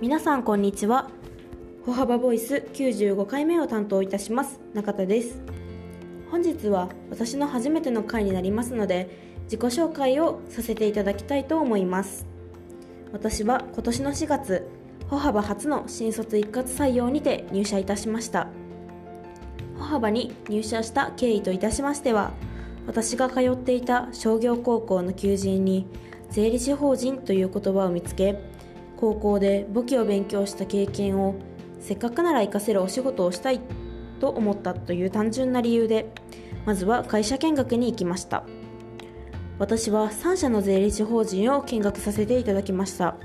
皆さんこんにちは。歩幅ボイス95回目を担当いたします。中田です。本日は私の初めての回になりますので自己紹介をさせていただきたいと思います。私は今年の4月歩幅初の新卒一括採用にて入社いたしました。歩幅に入社した経緯といたしましては私が通っていた商業高校の求人に税理士法人という言葉を見つけ高校で簿記を勉強した経験をせっかくなら活かせるお仕事をしたいと思ったという単純な理由でまずは会社見学に行きました。私は3社の税理士法人を見学させていただきました。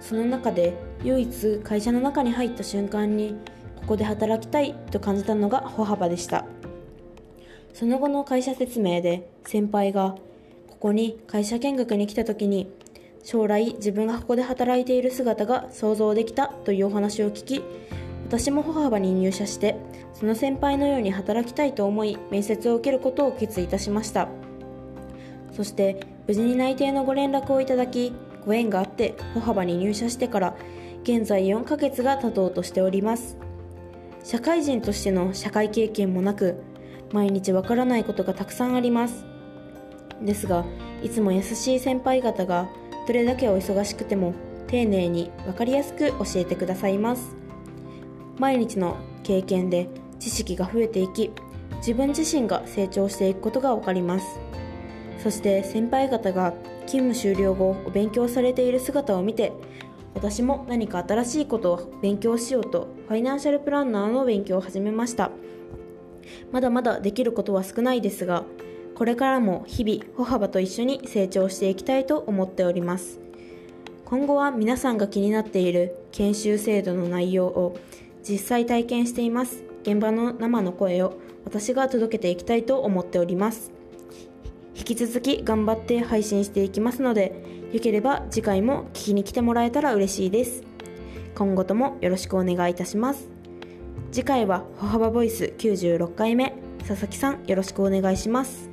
その中で唯一会社の中に入った瞬間にここで働きたいと感じたのが歩幅でした。その後の会社説明で先輩がここに会社見学に来た時に将来自分がここで働いている姿が想像できたというお話を聞き私も歩幅に入社してその先輩のように働きたいと思い面接を受けることを決意いたしました。そして無事に内定のご連絡をいただきご縁があって歩幅に入社してから現在4ヶ月が経とうとしております。社会人としての社会経験もなく毎日わからないことがたくさんあります。ですがいつも優しい先輩方がどれだけお忙しくても丁寧に分かりやすく教えてくださいます。毎日の経験で知識が増えていき自分自身が成長していくことが分かります。そして先輩方が勤務終了後お勉強されている姿を見て私も何か新しいことを勉強しようとファイナンシャルプランナーの勉強を始めました。まだまだできることは少ないですがこれからも日々歩幅と一緒に成長していきたいと思っております。今後は皆さんが気になっている研修制度の内容を実際体験しています。現場の生の声を私が届けていきたいと思っております。引き続き頑張って配信していきますのでよければ次回も聞きに来てもらえたら嬉しいです。今後ともよろしくお願いいたします。次回は歩幅ボイス96回目。佐々木さんよろしくお願いします。